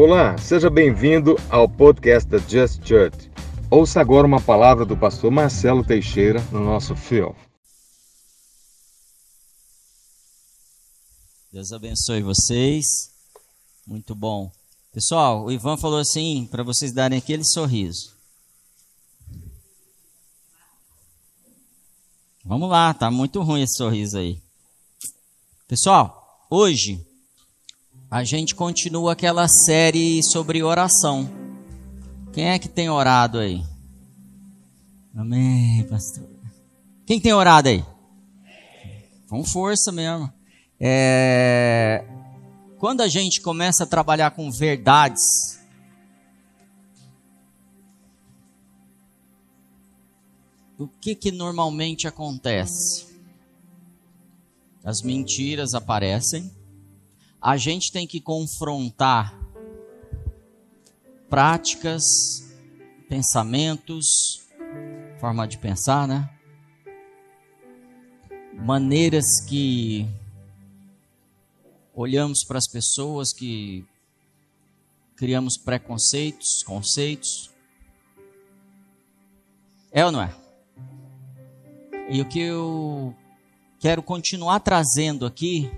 Olá, seja bem-vindo ao podcast da Just Church. Ouça agora uma palavra do pastor Marcelo Teixeira no nosso fio. Deus abençoe vocês. Muito bom. Pessoal, o Ivan falou assim para vocês darem aquele sorriso. Vamos lá, tá muito ruim esse sorriso aí. Pessoal, hoje a gente continua aquela série sobre oração. Quem é que tem orado aí? Amém, pastor. Quem tem orado aí? Com força mesmo. É... Quando a gente começa a trabalhar com verdades, o que que normalmente acontece? As mentiras aparecem a gente tem que confrontar práticas, pensamentos, forma de pensar, né? Maneiras que olhamos para as pessoas, que criamos preconceitos, conceitos. É ou não é? E o que eu quero continuar trazendo aqui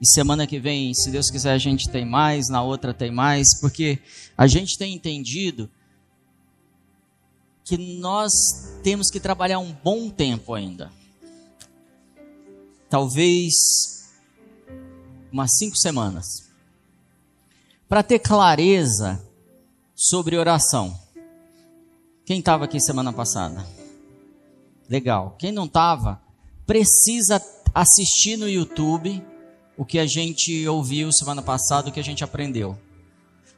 e semana que vem, se Deus quiser, a gente tem mais, na outra tem mais, porque a gente tem entendido que nós temos que trabalhar um bom tempo ainda. Talvez umas cinco semanas. Para ter clareza sobre oração. Quem estava aqui semana passada? Legal. Quem não estava, precisa assistir no YouTube o que a gente ouviu semana passada, o que a gente aprendeu.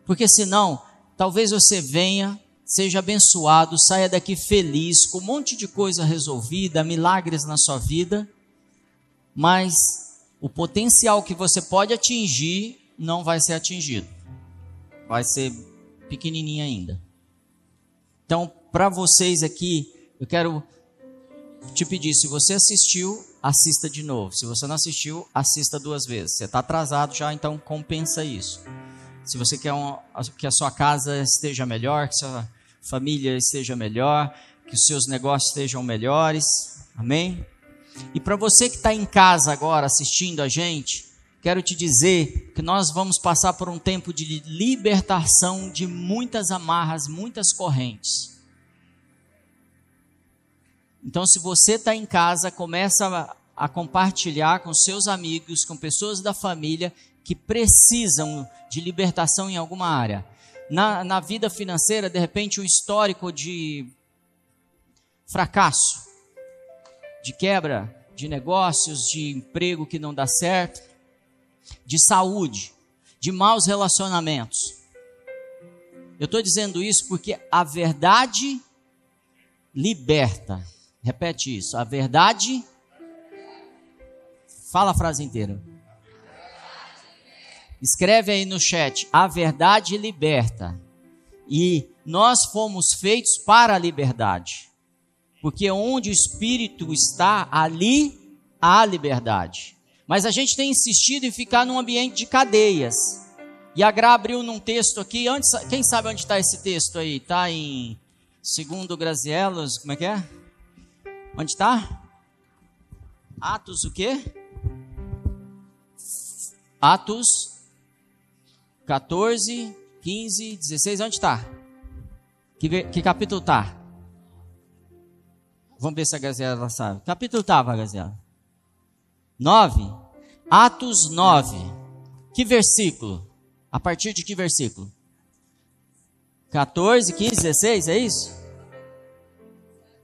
Porque senão, talvez você venha, seja abençoado, saia daqui feliz, com um monte de coisa resolvida, milagres na sua vida, mas o potencial que você pode atingir não vai ser atingido. Vai ser pequenininho ainda. Então, para vocês aqui, eu quero te pedir, se você assistiu, assista de novo. Se você não assistiu, assista duas vezes. Você está atrasado já, então compensa isso. Se você quer um, que a sua casa esteja melhor, que sua família esteja melhor, que os seus negócios estejam melhores, amém? E para você que está em casa agora assistindo a gente, quero te dizer que nós vamos passar por um tempo de libertação de muitas amarras, muitas correntes. Então, se você está em casa, começa a, a compartilhar com seus amigos, com pessoas da família que precisam de libertação em alguma área. Na, na vida financeira, de repente, um histórico de fracasso, de quebra de negócios, de emprego que não dá certo, de saúde, de maus relacionamentos. Eu estou dizendo isso porque a verdade liberta. Repete isso. A verdade. Fala a frase inteira. Escreve aí no chat. A verdade liberta. E nós fomos feitos para a liberdade. Porque onde o Espírito está, ali há liberdade. Mas a gente tem insistido em ficar num ambiente de cadeias. E a Gra abriu num texto aqui. Antes, quem sabe onde está esse texto aí? Está em segundo Grazielos, como é que é? Onde está? Atos o quê? Atos 14, 15, 16, onde está? Que, que capítulo está? Vamos ver se a Gazela sabe. Capítulo estava, Gazela? 9. Atos 9. Que versículo? A partir de que versículo? 14, 15, 16, é isso?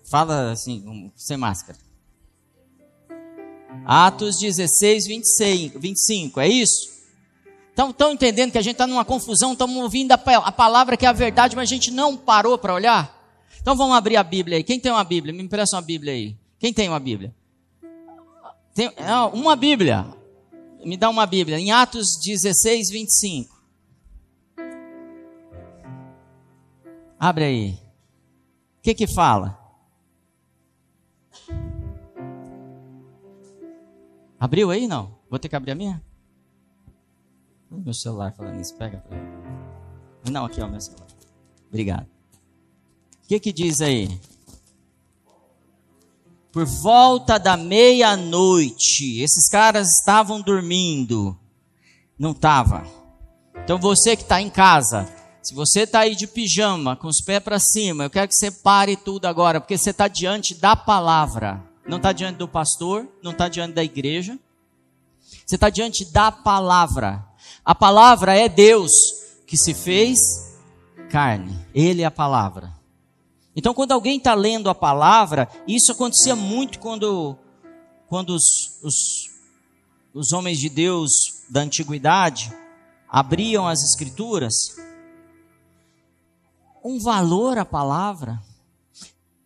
Fala assim, sem máscara. Atos 16, 26, 25, é isso? Estão entendendo que a gente está numa confusão, estamos ouvindo a, a, palavra que é a verdade, mas a gente não parou para olhar? Então vamos abrir a Bíblia aí. Quem tem uma Bíblia? Me empresta uma Bíblia aí. Quem tem uma Bíblia? Tem, uma Bíblia. Me dá uma Bíblia. Em Atos 16, 25. Abre aí. O que que fala? Abriu aí não? Vou ter que abrir a minha? Meu celular falando isso, pega. Não, aqui, ó, meu celular. Obrigado. O que que diz aí? Por volta da meia-noite, esses caras estavam dormindo. Não estava. Então você que está em casa, se você está aí de pijama, com os pés para cima, eu quero que você pare tudo agora, porque você está diante da palavra. Não está diante do pastor, não está diante da igreja. Você está diante da palavra. A palavra é Deus que se fez carne. Ele é a palavra. Então, quando alguém está lendo a palavra, isso acontecia muito quando, quando os, os, os homens de Deus da antiguidade abriam as escrituras. Um valor à palavra.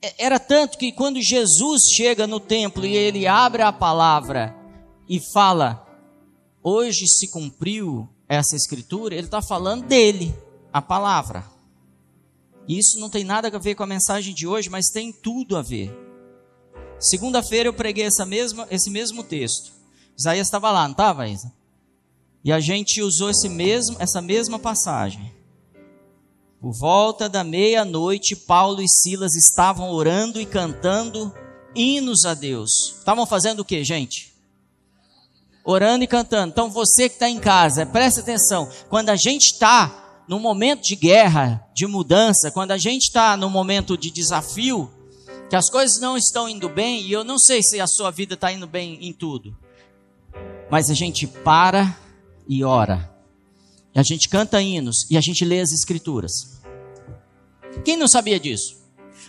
É, era tanto que quando Jesus chega no templo e ele abre a palavra e fala, hoje se cumpriu essa escritura, ele está falando dele, a palavra. Isso não tem nada a ver com a mensagem de hoje, mas tem tudo a ver. Segunda-feira eu preguei essa mesma, esse mesmo texto. Isaías estava lá, não estava, Isa? E a gente usou esse mesmo, essa mesma passagem. Por volta da meia-noite, Paulo e Silas estavam orando e cantando hinos a Deus. Estavam fazendo o que, gente? Orando e cantando. Então você que está em casa, preste atenção. Quando a gente está num momento de guerra, de mudança, quando a gente está num momento de desafio, que as coisas não estão indo bem, e eu não sei se a sua vida está indo bem em tudo, mas a gente para e ora. A gente canta hinos e a gente lê as escrituras. Quem não sabia disso?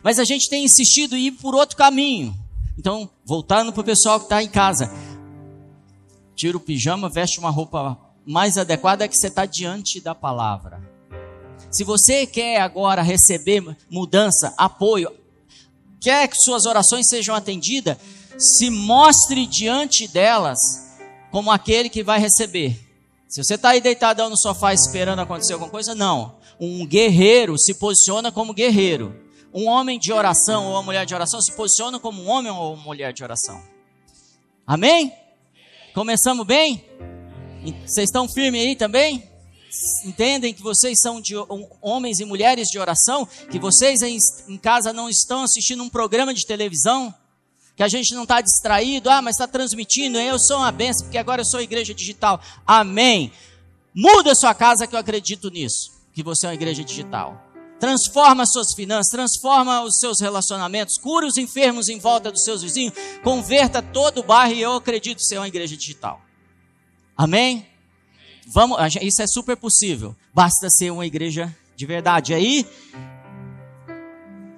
Mas a gente tem insistido em ir por outro caminho. Então, voltando para o pessoal que está em casa, tira o pijama, veste uma roupa mais adequada que você está diante da palavra. Se você quer agora receber mudança, apoio, quer que suas orações sejam atendidas, se mostre diante delas como aquele que vai receber. Se você está aí deitadão no sofá esperando acontecer alguma coisa, não. Um guerreiro se posiciona como guerreiro. Um homem de oração ou uma mulher de oração se posiciona como um homem ou uma mulher de oração. Amém? Começamos bem? Vocês estão firmes aí também? Entendem que vocês são de, homens e mulheres de oração? Que vocês em casa não estão assistindo um programa de televisão? Que a gente não está distraído, ah, mas está transmitindo, eu sou uma benção, porque agora eu sou igreja digital. Amém. Muda sua casa que eu acredito nisso, que você é uma igreja digital. Transforma as suas finanças, transforma os seus relacionamentos, cura os enfermos em volta dos seus vizinhos, converta todo o bairro e eu acredito ser uma igreja digital. Amém? Vamos, isso é super possível. Basta ser uma igreja de verdade. Aí,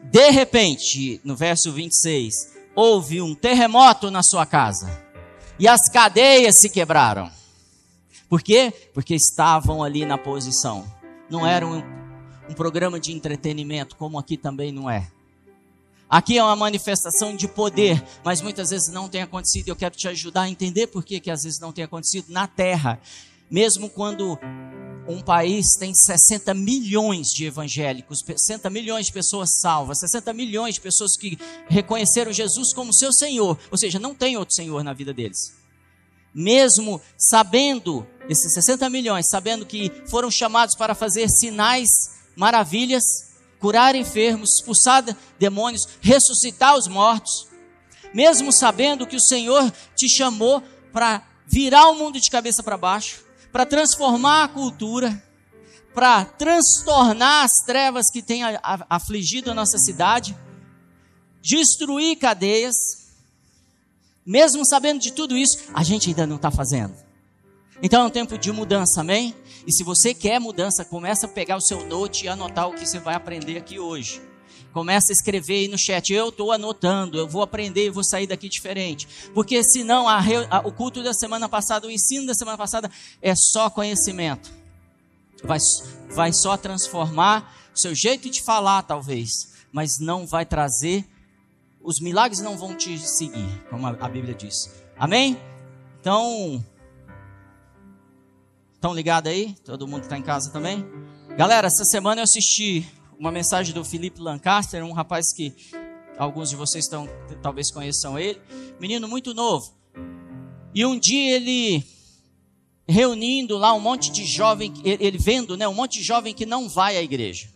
de repente, no verso 26, houve um terremoto na sua casa e as cadeias se quebraram. Por quê? Porque estavam ali na posição. Não era um, um programa de entretenimento, como aqui também não é. Aqui é uma manifestação de poder, mas muitas vezes não tem acontecido. Eu quero te ajudar a entender por que, que às vezes não tem acontecido na terra. Mesmo quando um país tem 60 milhões de evangélicos, 60 milhões de pessoas salvas, 60 milhões de pessoas que reconheceram Jesus como seu Senhor, ou seja, não tem outro Senhor na vida deles. Mesmo sabendo, esses 60 milhões, sabendo que foram chamados para fazer sinais, maravilhas, curar enfermos, expulsar demônios, ressuscitar os mortos, mesmo sabendo que o Senhor te chamou para virar o mundo de cabeça para baixo, para transformar a cultura, para transtornar as trevas que têm afligido a nossa cidade, destruir cadeias. Mesmo sabendo de tudo isso, a gente ainda não está fazendo. Então é um tempo de mudança, amém? E se você quer mudança, começa a pegar o seu note e anotar o que você vai aprender aqui hoje. Começa a escrever aí no chat. Eu estou anotando, eu vou aprender e vou sair daqui diferente. Porque senão a, a, o culto da semana passada, o ensino da semana passada é só conhecimento. Vai, vai só transformar o seu jeito de falar, talvez, mas não vai trazer. Os milagres não vão te seguir, como a, a Bíblia diz. Amém? Então, estão ligados aí? Todo mundo está em casa também? Galera, essa semana eu assisti uma mensagem do Felipe Lancaster, um rapaz que alguns de vocês estão, talvez conheçam ele, menino muito novo. E um dia ele reunindo lá um monte de jovem, ele vendo, né, um monte de jovem que não vai à igreja.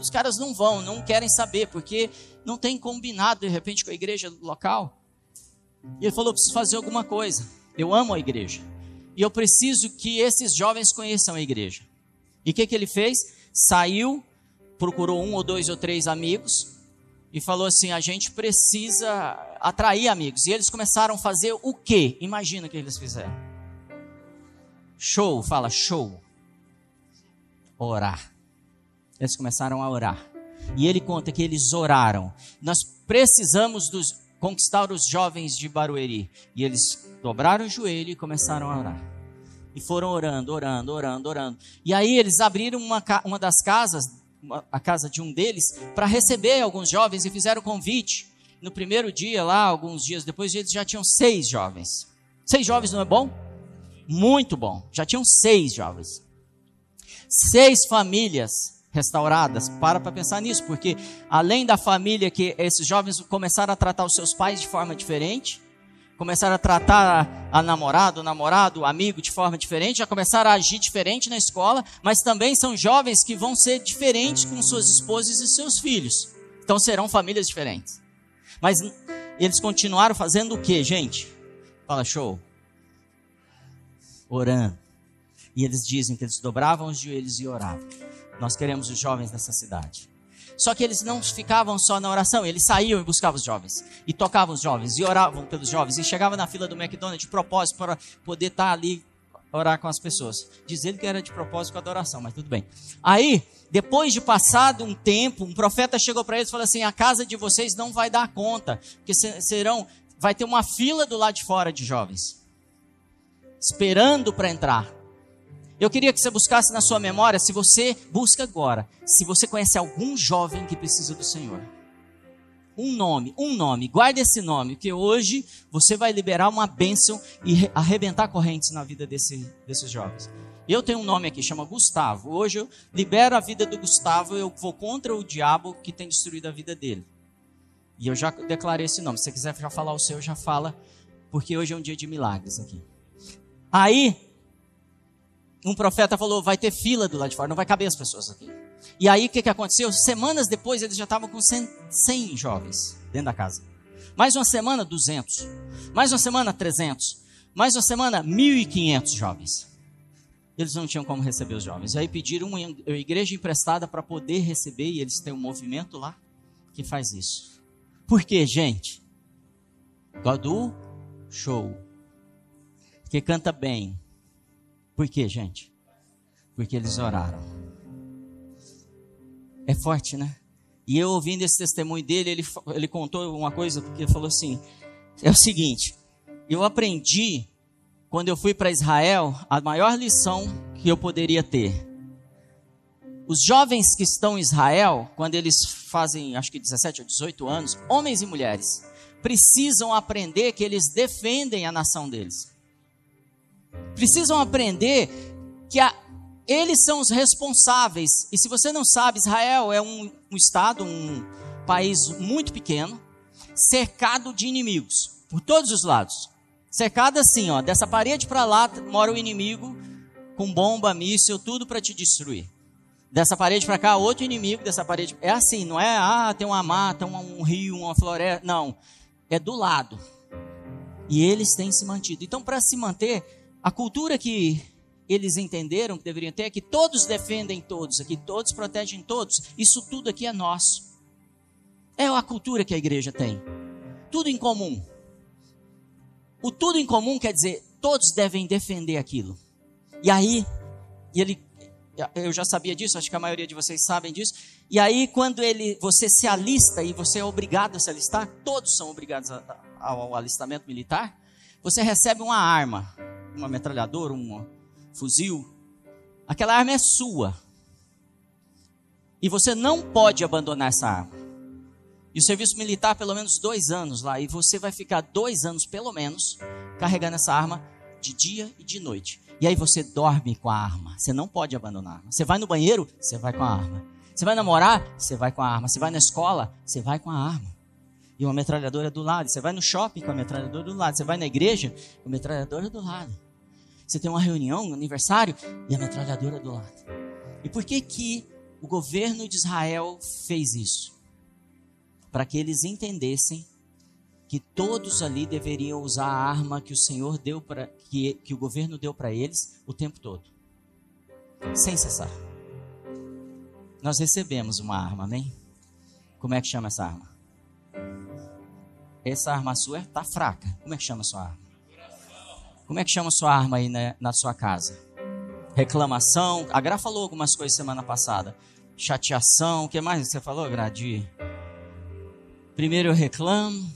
Os caras não vão, não querem saber, porque não tem combinado de repente com a igreja local. E ele falou: preciso fazer alguma coisa. Eu amo a igreja. E eu preciso que esses jovens conheçam a igreja. E o que, que ele fez? Saiu, procurou um ou dois ou três amigos e falou assim: a gente precisa atrair amigos. E eles começaram a fazer o quê? Imagina o que eles fizeram. Show, fala show. Orar. Eles começaram a orar. E ele conta que eles oraram. Nós precisamos dos, conquistar os jovens de Barueri. E eles dobraram o joelho e começaram a orar. E foram orando, orando, orando, orando. E aí eles abriram uma, uma das casas, a casa de um deles, para receber alguns jovens e fizeram convite. No primeiro dia, lá, alguns dias depois, eles já tinham seis jovens. Seis jovens não é bom? Muito bom. Já tinham seis jovens. Seis famílias restauradas. Para para pensar nisso, porque além da família que esses jovens começaram a tratar os seus pais de forma diferente, começaram a tratar a namorado, o namorado, o amigo de forma diferente, já começaram a agir diferente na escola, mas também são jovens que vão ser diferentes com suas esposas e seus filhos. Então serão famílias diferentes. Mas eles continuaram fazendo o que, gente? Fala, show. Orando. E eles dizem que eles dobravam os joelhos e oravam. Nós queremos os jovens dessa cidade. Só que eles não ficavam só na oração, eles saíam e buscavam os jovens, e tocavam os jovens, e oravam pelos jovens, e chegavam na fila do McDonald's de propósito para poder estar tá ali orar com as pessoas. Diz ele que era de propósito com a adoração, mas tudo bem. Aí, depois de passado um tempo, um profeta chegou para eles e falou assim: a casa de vocês não vai dar conta, porque serão, vai ter uma fila do lado de fora de jovens, esperando para entrar. Eu queria que você buscasse na sua memória, se você busca agora, se você conhece algum jovem que precisa do Senhor. Um nome, um nome, guarde esse nome, porque hoje você vai liberar uma bênção e arrebentar correntes na vida desse, desses jovens. Eu tenho um nome aqui, chama Gustavo. Hoje eu libero a vida do Gustavo, eu vou contra o diabo que tem destruído a vida dele. E eu já declarei esse nome. Se você quiser já falar o seu, já fala, porque hoje é um dia de milagres aqui. Aí, um profeta falou: vai ter fila do lado de fora, não vai caber as pessoas aqui. E aí o que, que aconteceu? Semanas depois eles já estavam com 100, 100 jovens dentro da casa. Mais uma semana, 200. Mais uma semana, 300. Mais uma semana, 1.500 jovens. Eles não tinham como receber os jovens. Aí pediram uma igreja emprestada para poder receber, e eles têm um movimento lá que faz isso. Por quê, gente? Godu, show. Que canta bem, por quê, gente? Porque eles oraram. É forte, né? E eu ouvindo esse testemunho dele, ele, ele contou uma coisa, porque ele falou assim: é o seguinte, eu aprendi, quando eu fui para Israel, a maior lição que eu poderia ter. Os jovens que estão em Israel, quando eles fazem, acho que 17 ou 18 anos, homens e mulheres, precisam aprender que eles defendem a nação deles precisam aprender que a, eles são os responsáveis. E se você não sabe, Israel é um, um estado, um país muito pequeno, cercado de inimigos por todos os lados. Cercado assim, ó, dessa parede para lá mora o inimigo com bomba, míssil, tudo para te destruir. Dessa parede para cá, outro inimigo, dessa parede. É assim, não é, ah, tem uma mata, um, um rio, uma floresta. Não. É do lado. E eles têm se mantido. Então, para se manter, a cultura que eles entenderam que deveriam ter é que todos defendem todos, aqui todos protegem todos. Isso tudo aqui é nosso. É a cultura que a igreja tem. Tudo em comum. O tudo em comum quer dizer todos devem defender aquilo. E aí, e ele, eu já sabia disso, acho que a maioria de vocês sabem disso. E aí, quando ele, você se alista e você é obrigado a se alistar, todos são obrigados ao alistamento militar. Você recebe uma arma uma metralhadora, um fuzil, aquela arma é sua. E você não pode abandonar essa arma. E o serviço militar, pelo menos dois anos lá, e você vai ficar dois anos, pelo menos, carregando essa arma de dia e de noite. E aí você dorme com a arma. Você não pode abandonar a arma. Você vai no banheiro, você vai com a arma. Você vai namorar, você vai com a arma. Você vai na escola, você vai com a arma e uma metralhadora do lado. Você vai no shopping com a metralhadora do lado. Você vai na igreja com a metralhadora do lado. Você tem uma reunião, um aniversário e a metralhadora do lado. E por que que o governo de Israel fez isso? Para que eles entendessem que todos ali deveriam usar a arma que o Senhor deu para que, que o governo deu para eles o tempo todo, sem cessar. Nós recebemos uma arma, amém? Como é que chama essa arma? Essa arma sua está fraca. Como é que chama sua arma? Como é que chama sua arma aí na, na sua casa? Reclamação. A Gra falou algumas coisas semana passada. Chateação. O que mais você falou, Gradi? Primeiro eu reclamo,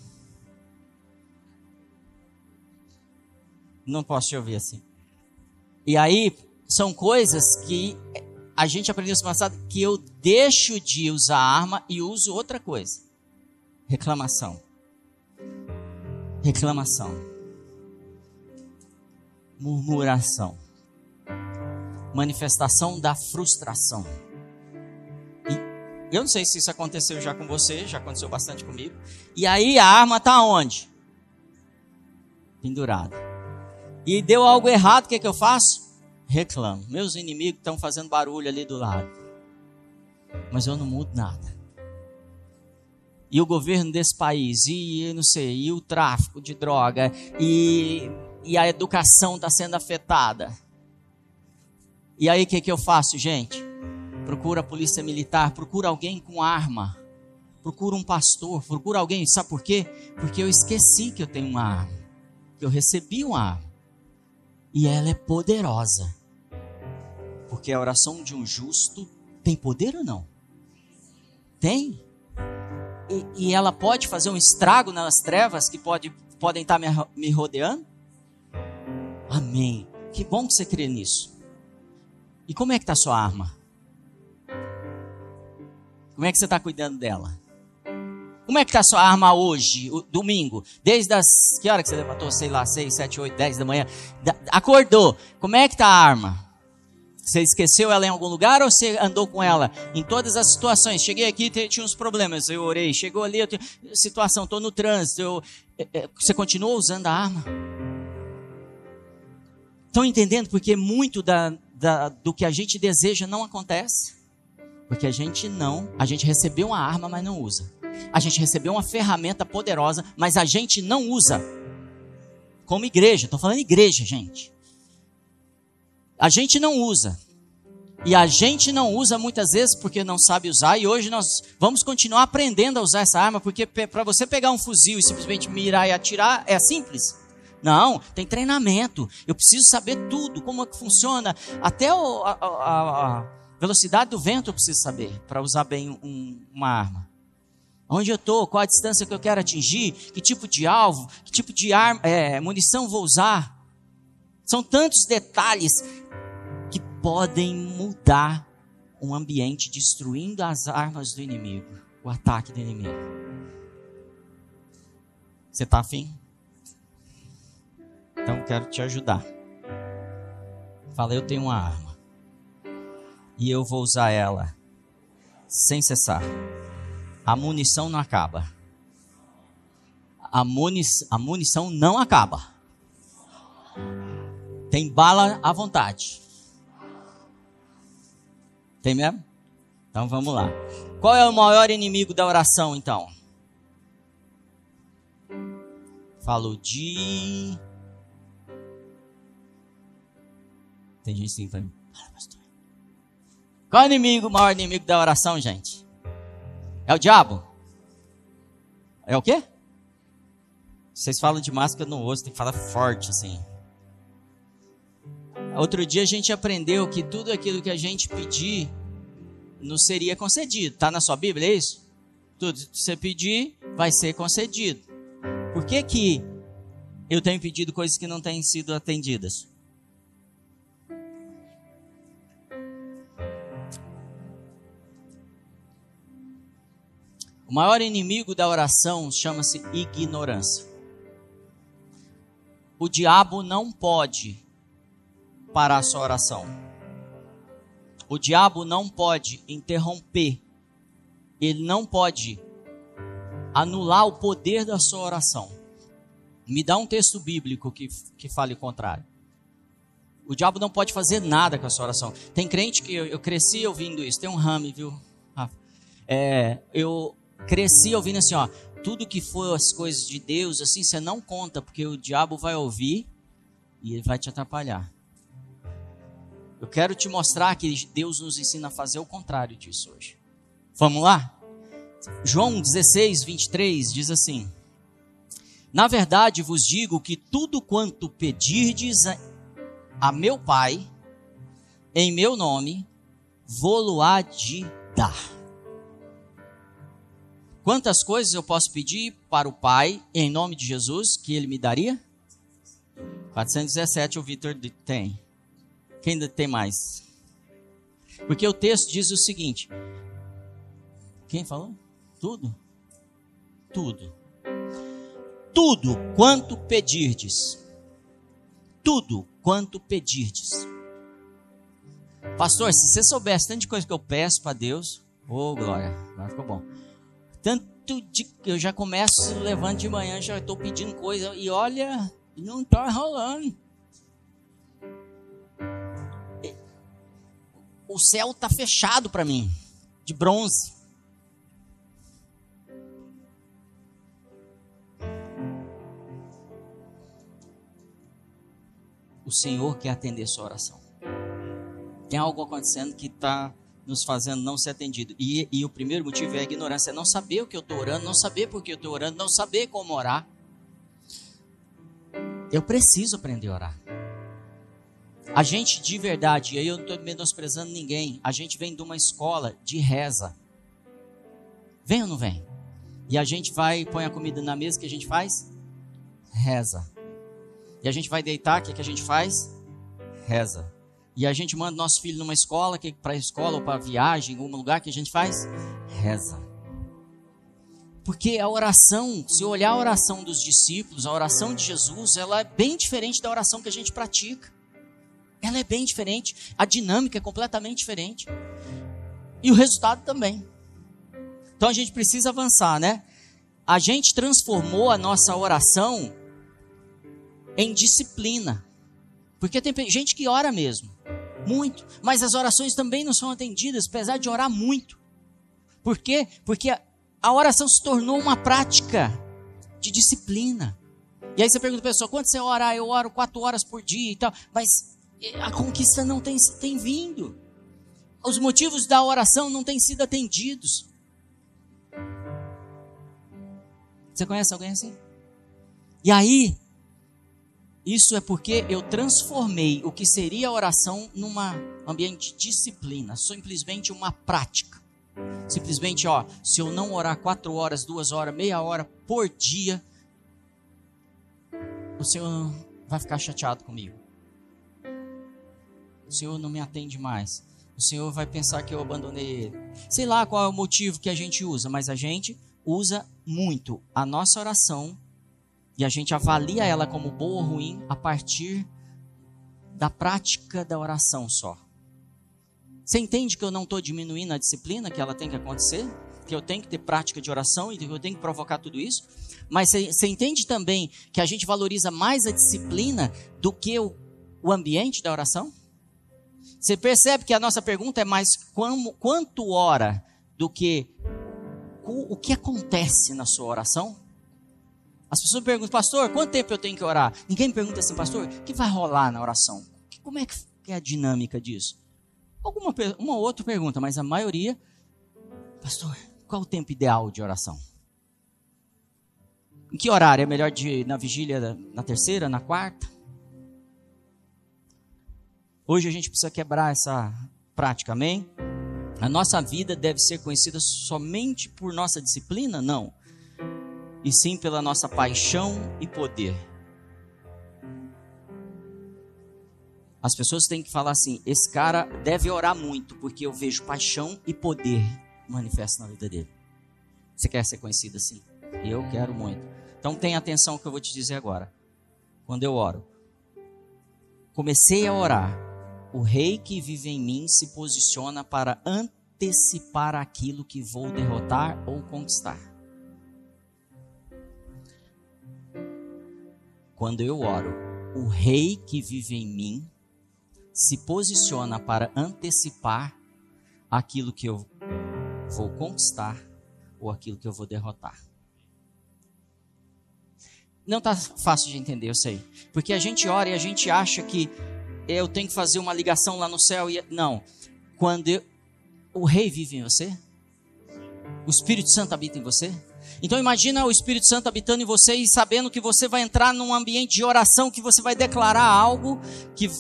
Não posso te ouvir assim. E aí, são coisas que a gente aprendeu semana passada que eu deixo de usar arma e uso outra coisa. Reclamação. Reclamação. Murmuração. Manifestação da frustração. E eu não sei se isso aconteceu já com você, já aconteceu bastante comigo. E aí a arma está onde? Pendurada e deu algo errado, o que, é que eu faço? Reclamo. Meus inimigos estão fazendo barulho ali do lado. Mas eu não mudo nada. E o governo desse país, e não sei, e o tráfico de droga, e, e a educação está sendo afetada. E aí o que, que eu faço, gente? Procura a polícia militar, procura alguém com arma, procura um pastor, procura alguém, sabe por quê? Porque eu esqueci que eu tenho uma arma, que eu recebi uma arma e ela é poderosa. Porque a oração de um justo tem poder ou não? Tem. E, e ela pode fazer um estrago nas trevas que pode, podem estar me, me rodeando? Amém. Que bom que você crê nisso. E como é que está a sua arma? Como é que você está cuidando dela? Como é que está a sua arma hoje, domingo? Desde as. Que hora que você levantou? Sei lá, 6, 7, 8, 10 da manhã. Da, acordou. Como é que está a arma? Você esqueceu ela em algum lugar ou você andou com ela em todas as situações? Cheguei aqui, tinha uns problemas, eu orei. Chegou ali, eu situação, estou no trânsito. Eu, é, é, você continuou usando a arma? Estão entendendo? Porque muito da, da, do que a gente deseja não acontece. Porque a gente não, a gente recebeu uma arma, mas não usa. A gente recebeu uma ferramenta poderosa, mas a gente não usa. Como igreja, estou falando igreja, gente. A gente não usa. E a gente não usa muitas vezes porque não sabe usar, e hoje nós vamos continuar aprendendo a usar essa arma, porque para você pegar um fuzil e simplesmente mirar e atirar é simples. Não, tem treinamento. Eu preciso saber tudo, como é que funciona. Até o, a, a, a, velocidade do vento eu preciso saber para usar bem um, uma arma. Onde eu estou, qual a distância que eu quero atingir, que tipo de alvo, que tipo de arma, é, munição vou usar. São tantos detalhes podem mudar um ambiente, destruindo as armas do inimigo, o ataque do inimigo. Você está afim? Então quero te ajudar. Fala, eu tenho uma arma. E eu vou usar ela sem cessar. A munição não acaba. A, muni a munição não acaba. Tem bala à vontade. Tem mesmo? Então vamos lá. Qual é o maior inimigo da oração, então? Falo de. Tem gente assim para Qual é o inimigo, o maior inimigo da oração, gente? É o diabo? É o quê? Vocês falam de máscara no osso, tem que falar forte assim. Outro dia a gente aprendeu que tudo aquilo que a gente pedir nos seria concedido. Está na sua Bíblia, é isso? Tudo que você pedir vai ser concedido. Por que que eu tenho pedido coisas que não têm sido atendidas? O maior inimigo da oração chama-se ignorância. O diabo não pode parar a sua oração. O diabo não pode interromper. Ele não pode anular o poder da sua oração. Me dá um texto bíblico que, que fale o contrário. O diabo não pode fazer nada com a sua oração. Tem crente que eu, eu cresci ouvindo isso. Tem um rame, viu? É, eu cresci ouvindo assim, ó. Tudo que for as coisas de Deus, assim, você não conta, porque o diabo vai ouvir e ele vai te atrapalhar. Eu quero te mostrar que Deus nos ensina a fazer o contrário disso hoje. Vamos lá? João 16, 23 diz assim: Na verdade vos digo que tudo quanto pedirdes a, meu Pai, em meu nome, vou-lo há de dar. Quantas coisas eu posso pedir para o Pai, em nome de Jesus, que Ele me daria? 417 o Vitor tem. Quem ainda tem mais? Porque o texto diz o seguinte: quem falou? Tudo? Tudo. Tudo quanto pedirdes. Tudo quanto pedirdes. Pastor, se você soubesse tanto de coisa que eu peço para Deus, ô oh, glória, vai ficar bom. Tanto de que eu já começo levando de manhã, já estou pedindo coisa e olha, não está rolando. O céu está fechado para mim, de bronze. o Senhor quer atender sua oração. Tem algo acontecendo que está nos fazendo não ser atendido. E, e, o primeiro motivo é a ignorância, é não saber o que eu estou orando, não saber por que eu estou orando, não saber como orar. Eu preciso aprender a orar. A gente de verdade, e aí eu não estou menosprezando ninguém, a gente vem de uma escola de reza. Vem ou não vem? E a gente vai, põe a comida na mesa, que a gente faz? Reza. E a gente vai deitar, o que, que a gente faz? Reza. E a gente manda nosso filho numa escola, que para a escola ou para viagem, algum lugar que a gente faz? Reza. Porque a oração, se olhar a oração dos discípulos, a oração de Jesus, ela é bem diferente da oração que a gente pratica. Ela é bem diferente, a dinâmica é completamente diferente. E o resultado também. Então a gente precisa avançar, né? A gente transformou a nossa oração em disciplina. Porque tem gente que ora mesmo, muito, mas as orações também não são atendidas, apesar de orar muito. Por quê? Porque a oração se tornou uma prática de disciplina. E aí você pergunta a pessoa, quanto você ora? Ah, eu oro quatro horas por dia e tal. Mas a conquista não tem, tem vindo. Os motivos da oração não têm sido atendidos. Você conhece alguém assim? E aí, isso é porque eu transformei o que seria a oração num ambiente de disciplina, simplesmente uma prática. Simplesmente, ó, se eu não orar quatro horas, duas horas, meia hora por dia, o Senhor vai ficar chateado comigo. O Senhor não me atende mais. O Senhor vai pensar que eu abandonei Ele. Sei lá qual é o motivo que a gente usa, mas a gente usa muito a nossa oração e a gente avalia ela como boa ou ruim a partir da prática da oração só. Você entende que eu não estou diminuindo a disciplina que ela tem que acontecer? Que eu tenho que ter prática de oração e que eu tenho que provocar tudo isso? Mas você, entende também que a gente valoriza mais a disciplina do que o, o ambiente da oração? Você percebe que a nossa pergunta é mais como, quanto ora do que o, que acontece na sua oração? As pessoas perguntam, pastor, quanto tempo eu tenho que orar? Ninguém me pergunta assim, pastor, o que vai rolar na oração? Como é que é a dinâmica disso? Alguma uma outra pergunta, mas a maioria, pastor, qual o tempo ideal de oração? Em que horário? É melhor de na vigília na terceira, na quarta? Hoje a gente precisa quebrar essa prática, amém? A nossa vida deve ser conhecida somente por nossa disciplina? Não e sim pela nossa paixão e poder. As pessoas têm que falar assim: esse cara deve orar muito, porque eu vejo paixão e poder manifesto na vida dele. Você quer ser conhecido assim? Eu quero muito. Então tenha atenção que eu vou te dizer agora. Quando eu oro, comecei a orar, o rei que vive em mim se posiciona para antecipar aquilo que vou derrotar ou conquistar. Quando eu oro, o rei que vive em mim se posiciona para antecipar aquilo que eu vou conquistar ou aquilo que eu vou derrotar. Não está fácil de entender, eu sei. Porque a gente ora e a gente acha que eu tenho que fazer uma ligação lá no céu e não. Quando eu, o rei vive em você, o Espírito Santo habita em você. Então imagina o Espírito Santo habitando em você e sabendo que você vai entrar num ambiente de oração, que você vai declarar algo que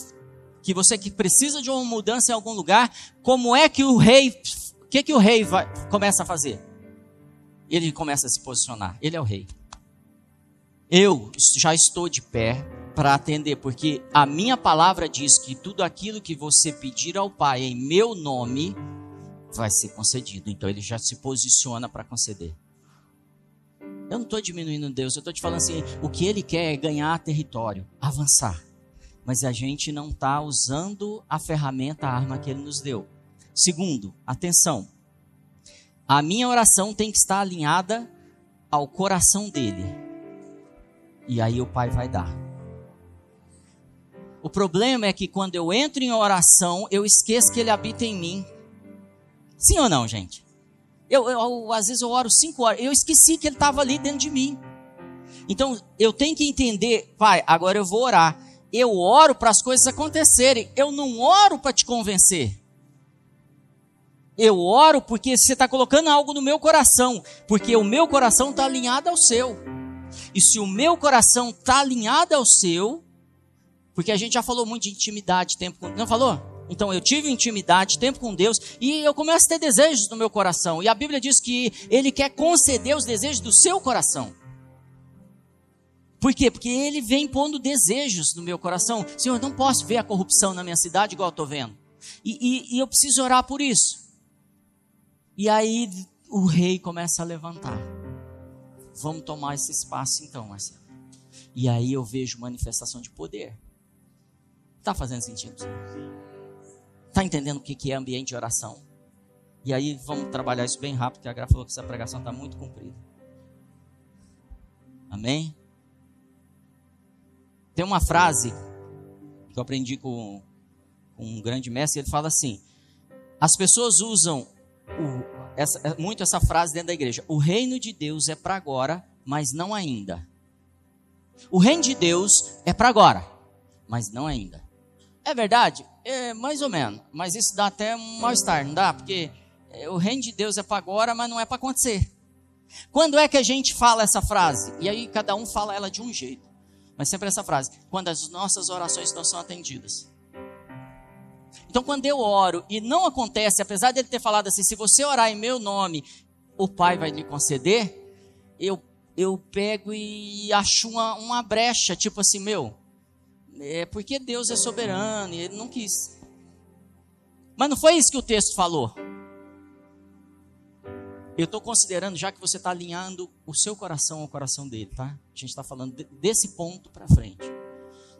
que você que precisa de uma mudança em algum lugar, como é que o rei, o que que o rei vai, começa a fazer? Ele começa a se posicionar. Ele é o rei. Eu já estou de pé para atender, porque a minha palavra diz que tudo aquilo que você pedir ao Pai em meu nome vai ser concedido. Então ele já se posiciona para conceder. Eu não estou diminuindo Deus, eu estou te falando assim: o que ele quer é ganhar território, avançar. Mas a gente não está usando a ferramenta, a arma que ele nos deu. Segundo, atenção. A minha oração tem que estar alinhada ao coração dele. E aí o Pai vai dar. O problema é que quando eu entro em oração, eu esqueço que ele habita em mim. Sim ou não, gente? Eu, eu, às vezes eu oro cinco horas, eu esqueci que ele estava ali dentro de mim. Então eu tenho que entender, pai, agora eu vou orar. Eu oro para as coisas acontecerem. Eu não oro para te convencer. Eu oro porque você está colocando algo no meu coração, porque o meu coração está alinhado ao seu. E se o meu coração está alinhado ao seu, porque a gente já falou muito de intimidade, tempo com. Não falou? Então eu tive intimidade, tempo com Deus, e eu começo a ter desejos no meu coração. E a Bíblia diz que Ele quer conceder os desejos do seu coração. Por quê? Porque Ele vem pondo desejos no meu coração. Senhor, eu não posso ver a corrupção na minha cidade igual eu estou vendo. E, e, e eu preciso orar por isso. E aí o rei começa a levantar. Vamos tomar esse espaço então, Marcelo. E aí eu vejo manifestação de poder. Está fazendo sentido? Está entendendo o que é ambiente de oração? E aí vamos trabalhar isso bem rápido, porque a Gra falou que essa pregação está muito comprida. Amém? Tem uma frase que eu aprendi com, com um grande mestre, ele fala assim: as pessoas usam o, essa, é muito essa frase dentro da igreja: o reino de Deus é para agora, mas não ainda. O reino de Deus é para agora, mas não ainda. É verdade? É, mais ou menos. Mas isso dá até um mal-estar, não dá? Porque é, o reino de Deus é para agora, mas não é para acontecer. Quando é que a gente fala essa frase? E aí cada um fala ela de um jeito. Mas sempre essa frase: quando as nossas orações não são atendidas. Então, quando eu oro e não acontece, apesar dele ter falado assim, se você orar em meu nome, o Pai vai lhe conceder, eu, eu pego e acho uma, uma brecha, tipo assim, meu, é porque Deus é soberano e ele não quis. Mas não foi isso que o texto falou. Eu estou considerando, já que você está alinhando o seu coração ao coração dele, tá? A gente está falando de, desse ponto para frente.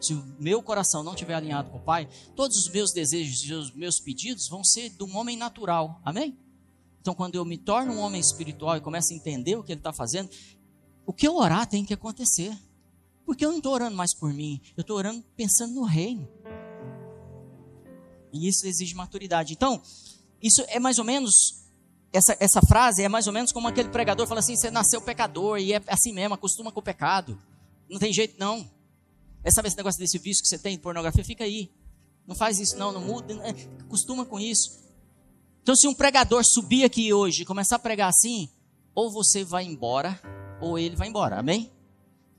Se o meu coração não estiver alinhado com o Pai, todos os meus desejos e os meus pedidos vão ser de um homem natural. Amém? Então, quando eu me torno um homem espiritual e começo a entender o que ele está fazendo, o que eu orar tem que acontecer. Porque eu não estou orando mais por mim, eu estou orando pensando no reino. E isso exige maturidade. Então, isso é mais ou menos, essa, essa frase é mais ou menos como aquele pregador fala assim: você nasceu pecador e é assim mesmo, acostuma com o pecado. Não tem jeito não. É sabe esse negócio desse vício que você tem de pornografia? Fica aí. Não faz isso não, não muda, né? acostuma com isso. Então, se um pregador subir aqui hoje e começar a pregar assim, ou você vai embora, ou ele vai embora. Amém?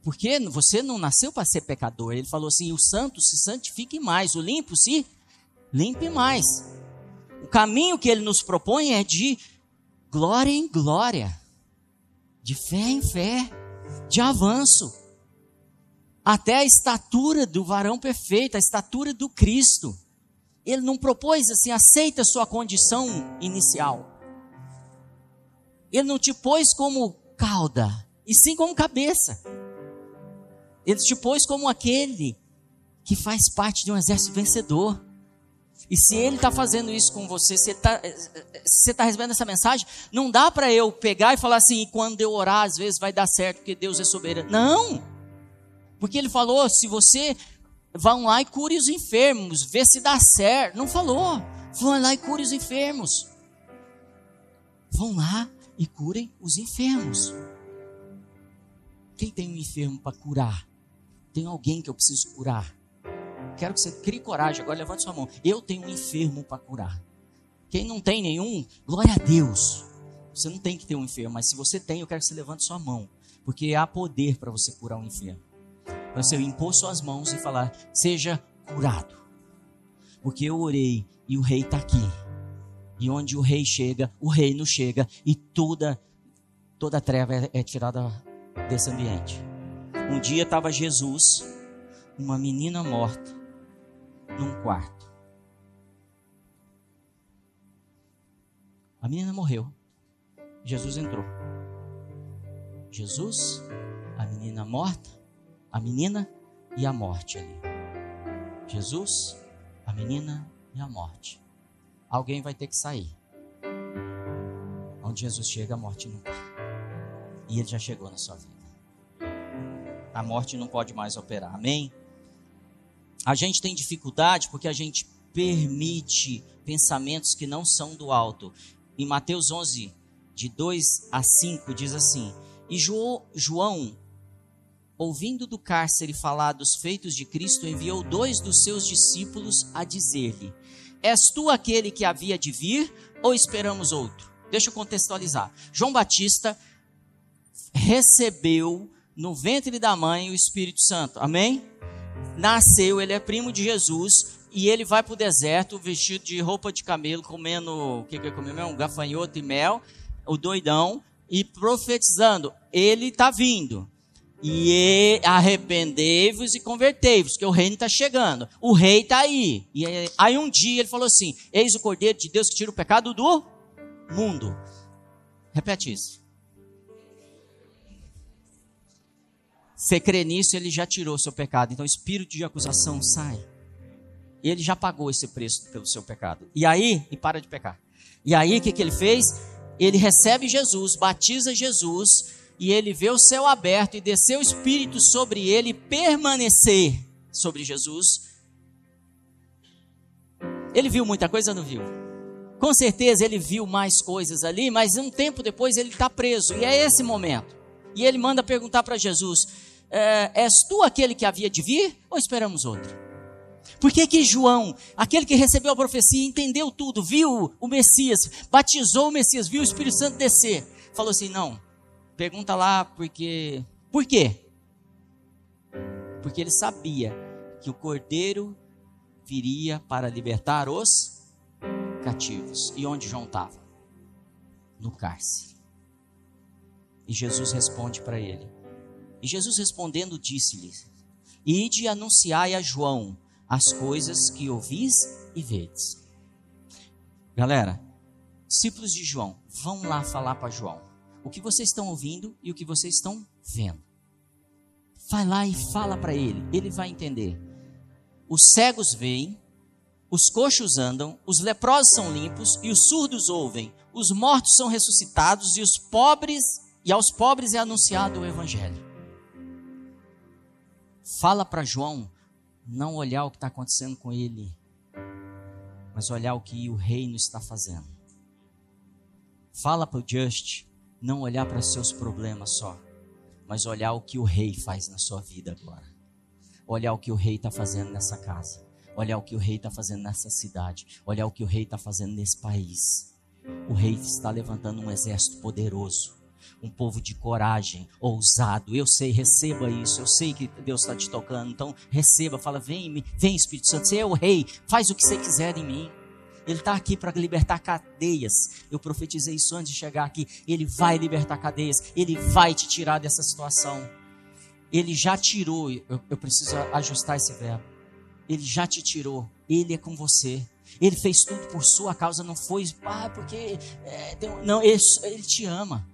Porque você não nasceu para ser pecador. Ele falou assim: o santo se santifique mais, o limpo se limpe mais. O caminho que ele nos propõe é de glória em glória, de fé em fé, de avanço, até a estatura do varão perfeito, a estatura do Cristo. Ele não propôs assim, aceita a sua condição inicial. Ele não te pôs como cauda, e sim como cabeça. Ele te pôs como aquele que faz parte de um exército vencedor. E se ele está fazendo isso com você, se está tá recebendo essa mensagem, não dá para eu pegar e falar assim, quando eu orar, às vezes vai dar certo, porque Deus é soberano. Não! Porque ele falou: se você vão lá e cure os enfermos, vê se dá certo. Não falou. Vão lá e cure os enfermos. Vão lá e curem os enfermos. Quem tem um enfermo para curar? Tem alguém que eu preciso curar. Quero que você crie coragem. Agora levante sua mão. Eu tenho um enfermo para curar. Quem não tem nenhum, glória a Deus. Você não tem que ter um enfermo, mas se você tem, eu quero que você levante sua mão. Porque há poder para você curar um enfermo. Para você impor suas mãos e falar: seja curado. Porque eu orei e o rei está aqui. E onde o rei chega, o reino chega e toda toda treva é, é tirada desse ambiente. Um dia estava Jesus, uma menina morta, num quarto. A menina morreu. Jesus entrou. Jesus, a menina morta, a menina e a morte ali. Jesus, a menina e a morte. Alguém vai ter que sair. Onde Jesus chega, a morte não está. E ele já chegou na sua vida. A morte não pode mais operar. Amém? A gente tem dificuldade porque a gente permite pensamentos que não são do alto. Em Mateus 11, de 2 a 5, diz assim: E João, ouvindo do cárcere falar dos feitos de Cristo, enviou dois dos seus discípulos a dizer-lhe: És tu aquele que havia de vir ou esperamos outro? Deixa eu contextualizar. João Batista recebeu no ventre da mãe o Espírito Santo. Amém? Nasceu, ele é primo de Jesus e ele vai para o deserto vestido de roupa de camelo, comendo o que que ele comeu? Um gafanhoto e mel o doidão, e profetizando: Ele está vindo. E arrependei-vos e convertei-vos, que o reino está chegando. O rei está aí. E aí um dia ele falou assim: Eis o Cordeiro de Deus que tira o pecado do mundo. Repete isso. Você crê nisso, ele já tirou o seu pecado. Então, espírito de acusação sai. Ele já pagou esse preço pelo seu pecado. E aí, e para de pecar. E aí, o que, que ele fez? ele recebe Jesus, batiza Jesus, e ele vê o céu aberto e descer o Espírito sobre ele, permanecer sobre Jesus. Ele viu muita coisa, não viu? Com certeza ele viu mais coisas ali, mas um tempo depois ele está preso, e é esse momento. E ele manda perguntar para Jesus: é, És tu aquele que havia de vir, ou esperamos outro? Por que que João, aquele que recebeu a profecia, entendeu tudo, viu o Messias, batizou o Messias, viu o Espírito Santo descer, falou assim: não, pergunta lá porque. Por quê? Porque ele sabia que o cordeiro viria para libertar os cativos. E onde João estava? No cárcere. E Jesus responde para ele. E Jesus respondendo disse-lhe: Ide anunciai a João as coisas que ouvis e vedes. Galera, discípulos de João, vão lá falar para João o que vocês estão ouvindo e o que vocês estão vendo. Vai lá e fala para ele, ele vai entender. Os cegos veem, os coxos andam, os leprosos são limpos e os surdos ouvem, os mortos são ressuscitados e os pobres e aos pobres é anunciado o evangelho. Fala para João não olhar o que está acontecendo com ele, mas olhar o que o reino está fazendo. Fala para o Just não olhar para seus problemas só, mas olhar o que o rei faz na sua vida agora. Olhar o que o rei está fazendo nessa casa. Olhar o que o rei está fazendo nessa cidade. Olhar o que o rei está fazendo nesse país. O rei está levantando um exército poderoso um povo de coragem, ousado. Eu sei, receba isso. Eu sei que Deus está te tocando. Então, receba, fala: vem, vem, Espírito Santo. Você é o rei, faz o que você quiser em mim. Ele está aqui para libertar cadeias. Eu profetizei isso antes de chegar aqui. Ele vai libertar cadeias. Ele vai te tirar dessa situação. Ele já tirou. Eu, eu preciso ajustar esse verbo. Ele já te tirou. Ele é com você. Ele fez tudo por sua causa. Não foi, ah, porque. É, não, ele, ele te ama.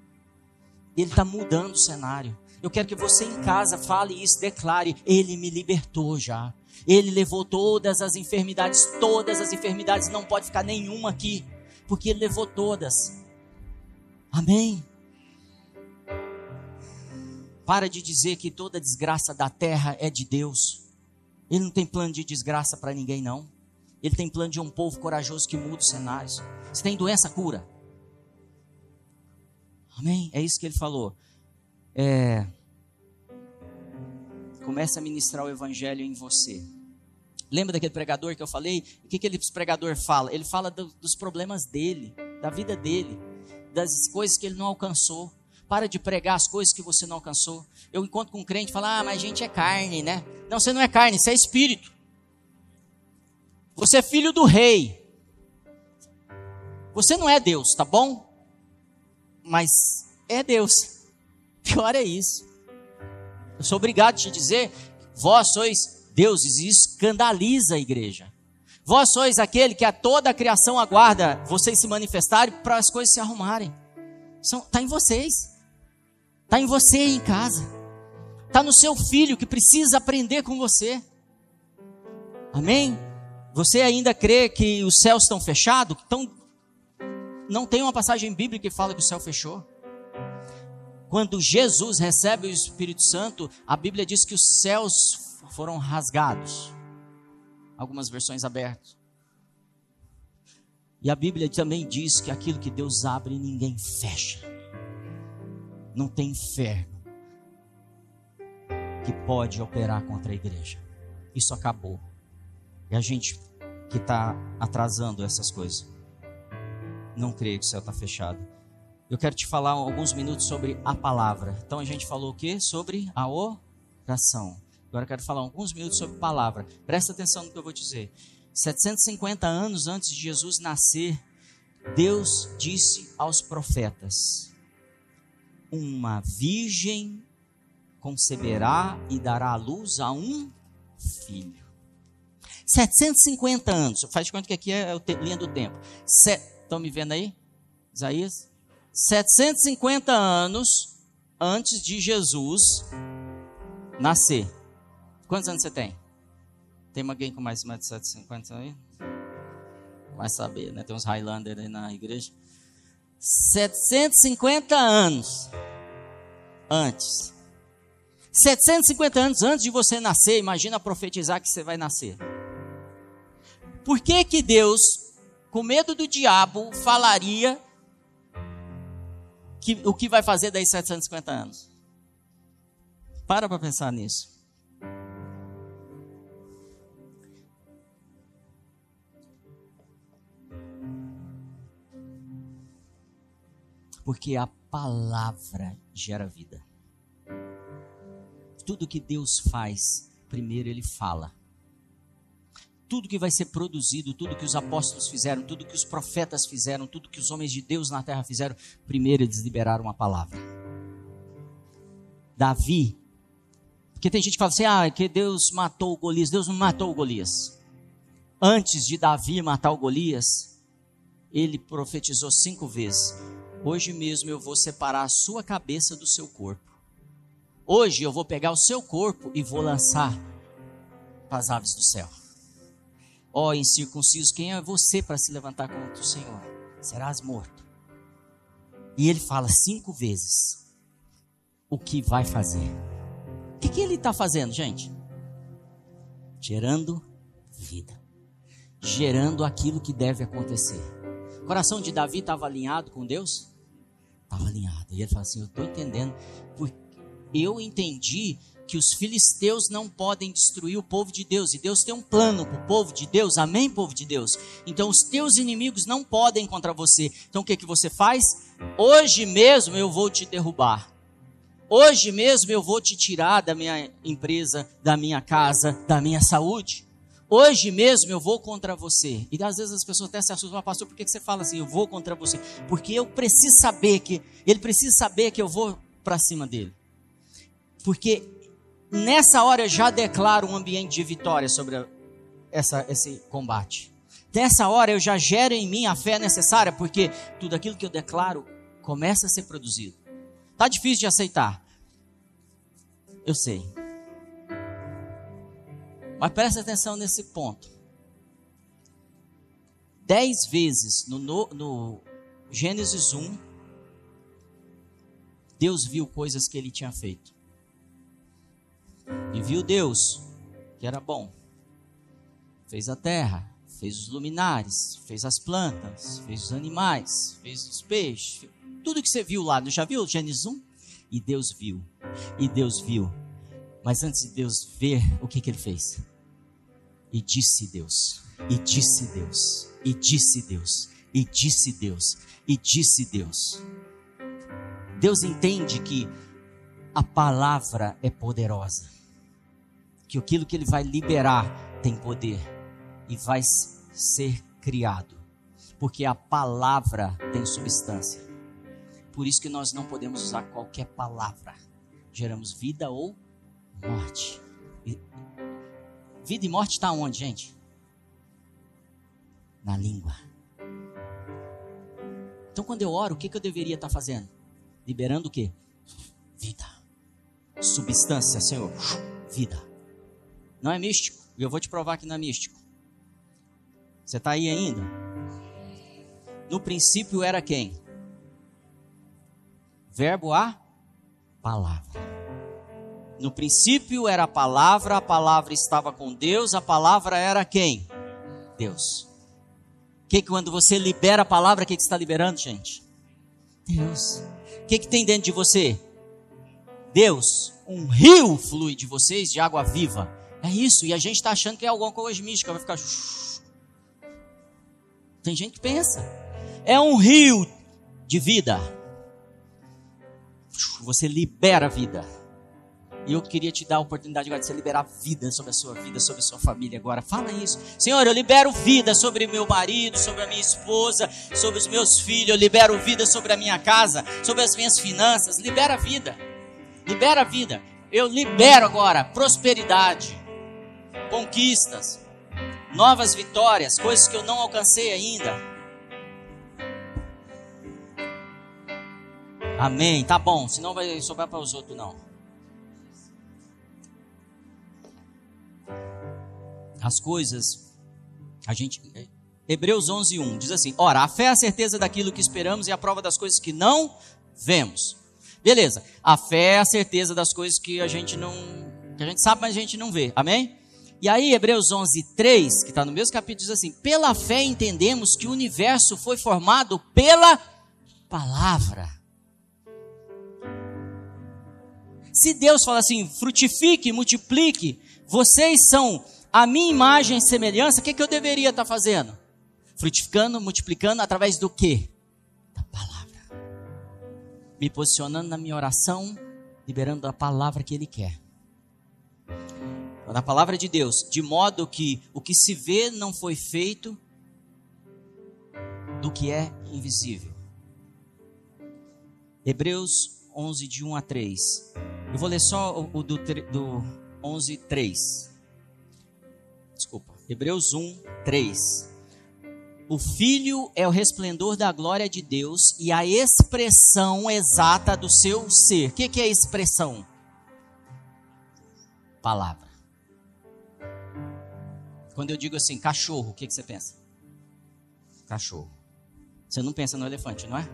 Ele está mudando o cenário. Eu quero que você em casa fale isso, declare: Ele me libertou já. Ele levou todas as enfermidades, todas as enfermidades, não pode ficar nenhuma aqui, porque Ele levou todas. Amém? Para de dizer que toda desgraça da terra é de Deus. Ele não tem plano de desgraça para ninguém, não. Ele tem plano de um povo corajoso que muda os cenários. Se tem doença, cura. Amém? É isso que ele falou. É... Comece a ministrar o evangelho em você. Lembra daquele pregador que eu falei? O que aquele pregador fala? Ele fala do, dos problemas dele, da vida dele, das coisas que ele não alcançou. Para de pregar as coisas que você não alcançou. Eu encontro com um crente e falo, ah, mas a gente é carne, né? Não, você não é carne, você é espírito. Você é filho do rei. Você não é Deus, tá bom? Mas é Deus. Pior é isso. Eu sou obrigado a te dizer, vós sois deuses e escandaliza a igreja. Vós sois aquele que a toda a criação aguarda vocês se manifestarem para as coisas se arrumarem. Está em vocês. Está em você em casa. Está no seu filho que precisa aprender com você. Amém? Você ainda crê que os céus estão fechados? Então, não tem uma passagem bíblica que fala que o céu fechou. Quando Jesus recebe o Espírito Santo, a Bíblia diz que os céus foram rasgados. Algumas versões abertas. E a Bíblia também diz que aquilo que Deus abre, ninguém fecha. Não tem inferno que pode operar contra a igreja. Isso acabou. E a gente que está atrasando essas coisas, não crê que o céu está fechado. Eu quero te falar alguns minutos sobre a palavra. Então a gente falou o que? Sobre a oração. Agora eu quero falar alguns minutos sobre palavra. Presta atenção no que eu vou dizer. 750 anos antes de Jesus nascer, Deus disse aos profetas: Uma virgem conceberá e dará à luz a um filho. 750 anos, faz de conta que aqui é a linha do tempo. Estão me vendo aí? Isaías? 750 anos antes de Jesus nascer. Quantos anos você tem? Tem alguém com mais, mais de 750 aí? Vai saber, né? Tem uns Highlander aí na igreja. 750 anos antes. 750 anos antes de você nascer, imagina profetizar que você vai nascer. Por que que Deus, com medo do diabo, falaria que, o que vai fazer daí 750 anos? Para para pensar nisso. Porque a palavra gera vida. Tudo que Deus faz, primeiro Ele fala. Tudo que vai ser produzido, tudo que os apóstolos fizeram, tudo que os profetas fizeram, tudo que os homens de Deus na terra fizeram, primeiro eles liberaram a palavra. Davi, porque tem gente que fala assim: ah, que Deus matou o Golias. Deus não matou o Golias. Antes de Davi matar o Golias, ele profetizou cinco vezes: Hoje mesmo eu vou separar a sua cabeça do seu corpo. Hoje eu vou pegar o seu corpo e vou lançar para as aves do céu. Ó oh, incircunciso, quem é você para se levantar contra o Senhor? Serás morto. E ele fala cinco vezes o que vai fazer. O que, que ele está fazendo, gente? Gerando vida. Gerando aquilo que deve acontecer. O coração de Davi estava alinhado com Deus? estava alinhado. E ele fala assim: Eu estou entendendo, porque eu entendi que os filisteus não podem destruir o povo de Deus, e Deus tem um plano para o povo de Deus, amém, povo de Deus? Então os teus inimigos não podem contra você. Então o que, que você faz? Hoje mesmo eu vou te derrubar. Hoje mesmo eu vou te tirar da minha empresa, da minha casa, da minha saúde. Hoje mesmo eu vou contra você. E às vezes as pessoas até se assustam, pastor, por que você fala assim? Eu vou contra você. Porque eu preciso saber que, ele precisa saber que eu vou para cima dele. Porque nessa hora eu já declaro um ambiente de vitória sobre essa, esse combate. Nessa hora eu já gero em mim a fé necessária, porque tudo aquilo que eu declaro começa a ser produzido. Tá difícil de aceitar. Eu sei. Mas preste atenção nesse ponto. Dez vezes no, no, no Gênesis 1, Deus viu coisas que ele tinha feito. E viu Deus que era bom. fez a terra, fez os luminares, fez as plantas, fez os animais, fez os peixes, tudo que você viu lá, já viu Gênesis 1? E Deus viu, e Deus viu. Mas antes de Deus ver, o que, que ele fez? E disse Deus, e disse Deus, e disse Deus, e disse Deus, e disse Deus. Deus entende que a palavra é poderosa, que aquilo que ele vai liberar tem poder e vai ser criado, porque a palavra tem substância. Por isso que nós não podemos usar qualquer palavra. Geramos vida ou morte. Vida e morte está onde, gente? Na língua. Então, quando eu oro, o que, que eu deveria estar tá fazendo? Liberando o quê? Vida. Substância, Senhor. Vida. Não é místico. E eu vou te provar que não é místico. Você está aí ainda? No princípio era quem? Verbo a palavra. No princípio era a palavra, a palavra estava com Deus, a palavra era quem? Deus. Que quando você libera a palavra, o que, que está liberando, gente? Deus. O que, que tem dentro de você? Deus. Um rio flui de vocês de água viva. É isso. E a gente está achando que é alguma coisa mística. Vai ficar. Tem gente que pensa. É um rio de vida. Você libera a vida. E eu queria te dar a oportunidade agora de você liberar vida sobre a sua vida, sobre a sua família agora. Fala isso. Senhor, eu libero vida sobre meu marido, sobre a minha esposa, sobre os meus filhos. Eu libero vida sobre a minha casa, sobre as minhas finanças. Libera vida. Libera vida. Eu libero agora prosperidade, conquistas, novas vitórias, coisas que eu não alcancei ainda. Amém. Tá bom, senão vai sobrar para os outros não. As coisas a gente Hebreus 11:1 diz assim: Ora, a fé é a certeza daquilo que esperamos e a prova das coisas que não vemos. Beleza. A fé é a certeza das coisas que a gente não que a gente sabe, mas a gente não vê. Amém? E aí, Hebreus 11, 3, que está no mesmo capítulo, diz assim: Pela fé entendemos que o universo foi formado pela palavra. Se Deus fala assim, frutifique, multiplique, vocês são a minha imagem e semelhança, o que, que eu deveria estar tá fazendo? Frutificando, multiplicando através do quê? Me posicionando na minha oração, liberando a palavra que Ele quer na palavra de Deus, de modo que o que se vê não foi feito do que é invisível. Hebreus 11, de 1 a 3. Eu vou ler só o, do, do 11, 3. Desculpa. Hebreus 1, 3. O Filho é o resplendor da glória de Deus e a expressão exata do seu ser. O que, que é expressão? Palavra. Quando eu digo assim, cachorro, o que, que você pensa? Cachorro. Você não pensa no elefante, não é?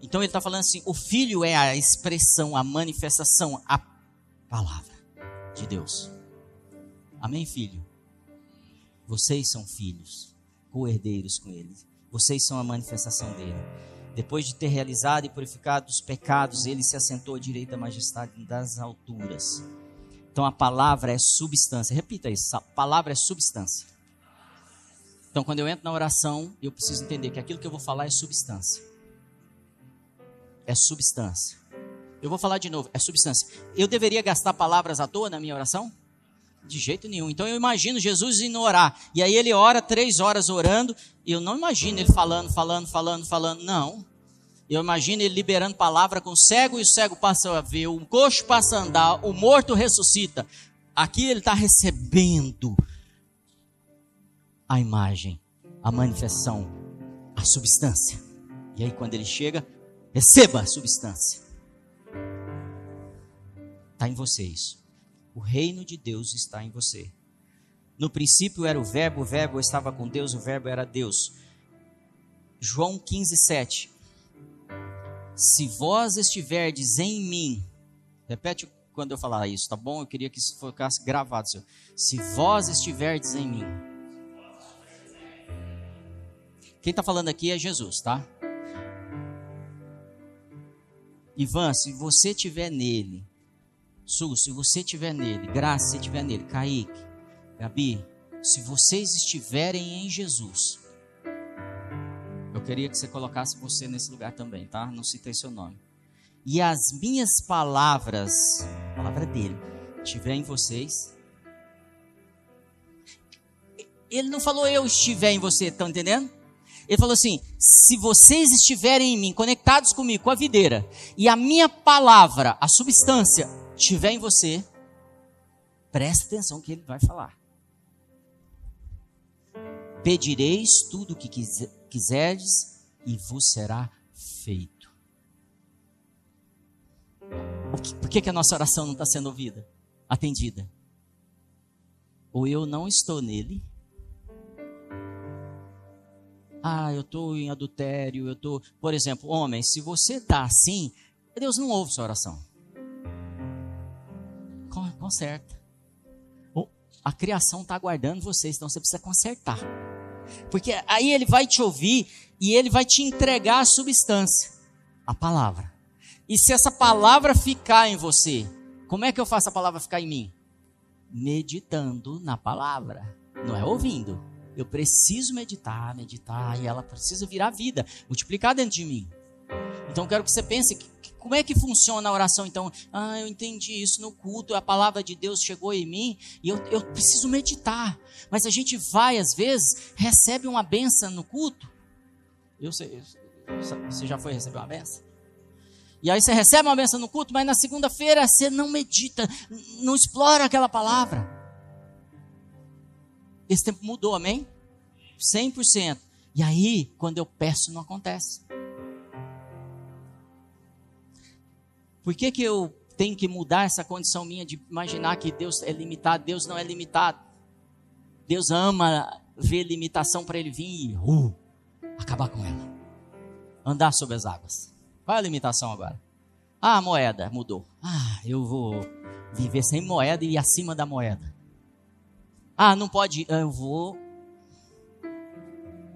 Então ele está falando assim: o filho é a expressão, a manifestação, a palavra de Deus. Amém, filho? Vocês são filhos, co-herdeiros com ele. Vocês são a manifestação dele. Depois de ter realizado e purificado os pecados, ele se assentou à direita da majestade das alturas. Então a palavra é substância. Repita isso: a palavra é substância. Então quando eu entro na oração, eu preciso entender que aquilo que eu vou falar é substância. É substância. Eu vou falar de novo, é substância. Eu deveria gastar palavras à toa na minha oração? De jeito nenhum. Então eu imagino Jesus indo orar. E aí ele ora três horas orando. E eu não imagino ele falando, falando, falando, falando. Não. Eu imagino ele liberando palavra com o cego e o cego passa a ver, o coxo passa a andar, o morto ressuscita. Aqui ele está recebendo a imagem, a manifestação, a substância. E aí quando ele chega, receba a substância. Está em você isso. O reino de Deus está em você. No princípio era o verbo, o verbo estava com Deus, o verbo era Deus. João 15, 7. Se vós estiverdes em mim, repete quando eu falar isso, tá bom? Eu queria que isso ficasse gravado. Senhor. Se vós estiverdes em mim, Quem está falando aqui é Jesus, tá? Ivan, se você tiver nele, Sul, se você tiver nele, Graça, se tiver nele, Kaique, Gabi, se vocês estiverem em Jesus, eu queria que você colocasse você nesse lugar também, tá? Não citei seu nome. E as minhas palavras, a palavra dele, estiver em vocês. Ele não falou eu estiver em você, estão entendendo? Ele falou assim: se vocês estiverem em mim, conectados comigo, com a videira, e a minha palavra, a substância, estiver em você, preste atenção que ele vai falar. Pedireis tudo o que quiserdes e vos será feito. Por que, que a nossa oração não está sendo ouvida, atendida? Ou eu não estou nele, ah, eu estou em adultério, eu estou. Por exemplo, homem, se você está assim, Deus não ouve sua oração. Conserta. A criação está aguardando vocês, então você precisa consertar. Porque aí ele vai te ouvir e ele vai te entregar a substância, a palavra. E se essa palavra ficar em você, como é que eu faço a palavra ficar em mim? Meditando na palavra, não é ouvindo. Eu preciso meditar, meditar, e ela precisa virar vida, multiplicar dentro de mim. Então eu quero que você pense que, que, como é que funciona a oração. Então, ah, eu entendi isso no culto, a palavra de Deus chegou em mim e eu, eu preciso meditar. Mas a gente vai, às vezes, recebe uma benção no culto. Eu sei, você já foi receber uma benção? E aí você recebe uma benção no culto, mas na segunda-feira você não medita, não explora aquela palavra. Esse tempo mudou, amém? 100%. E aí, quando eu peço, não acontece. Por que, que eu tenho que mudar essa condição minha de imaginar que Deus é limitado? Deus não é limitado. Deus ama ver limitação para ele vir e uh, acabar com ela. Andar sobre as águas. Qual é a limitação agora? Ah, a moeda mudou. Ah, eu vou viver sem moeda e acima da moeda. Ah, não pode. Eu vou.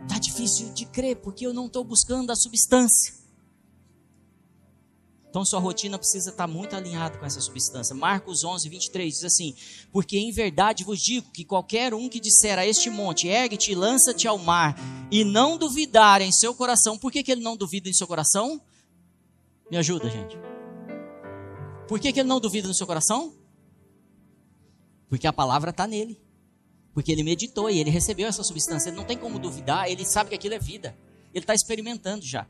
Tá difícil de crer porque eu não estou buscando a substância. Então sua rotina precisa estar muito alinhada com essa substância. Marcos 11, 23 diz assim: Porque em verdade vos digo que qualquer um que disser a este monte, ergue-te e lança-te ao mar, e não duvidar em seu coração, por que, que ele não duvida em seu coração? Me ajuda, gente. Por que, que ele não duvida no seu coração? Porque a palavra está nele. Porque ele meditou e ele recebeu essa substância. Ele não tem como duvidar, ele sabe que aquilo é vida. Ele está experimentando já.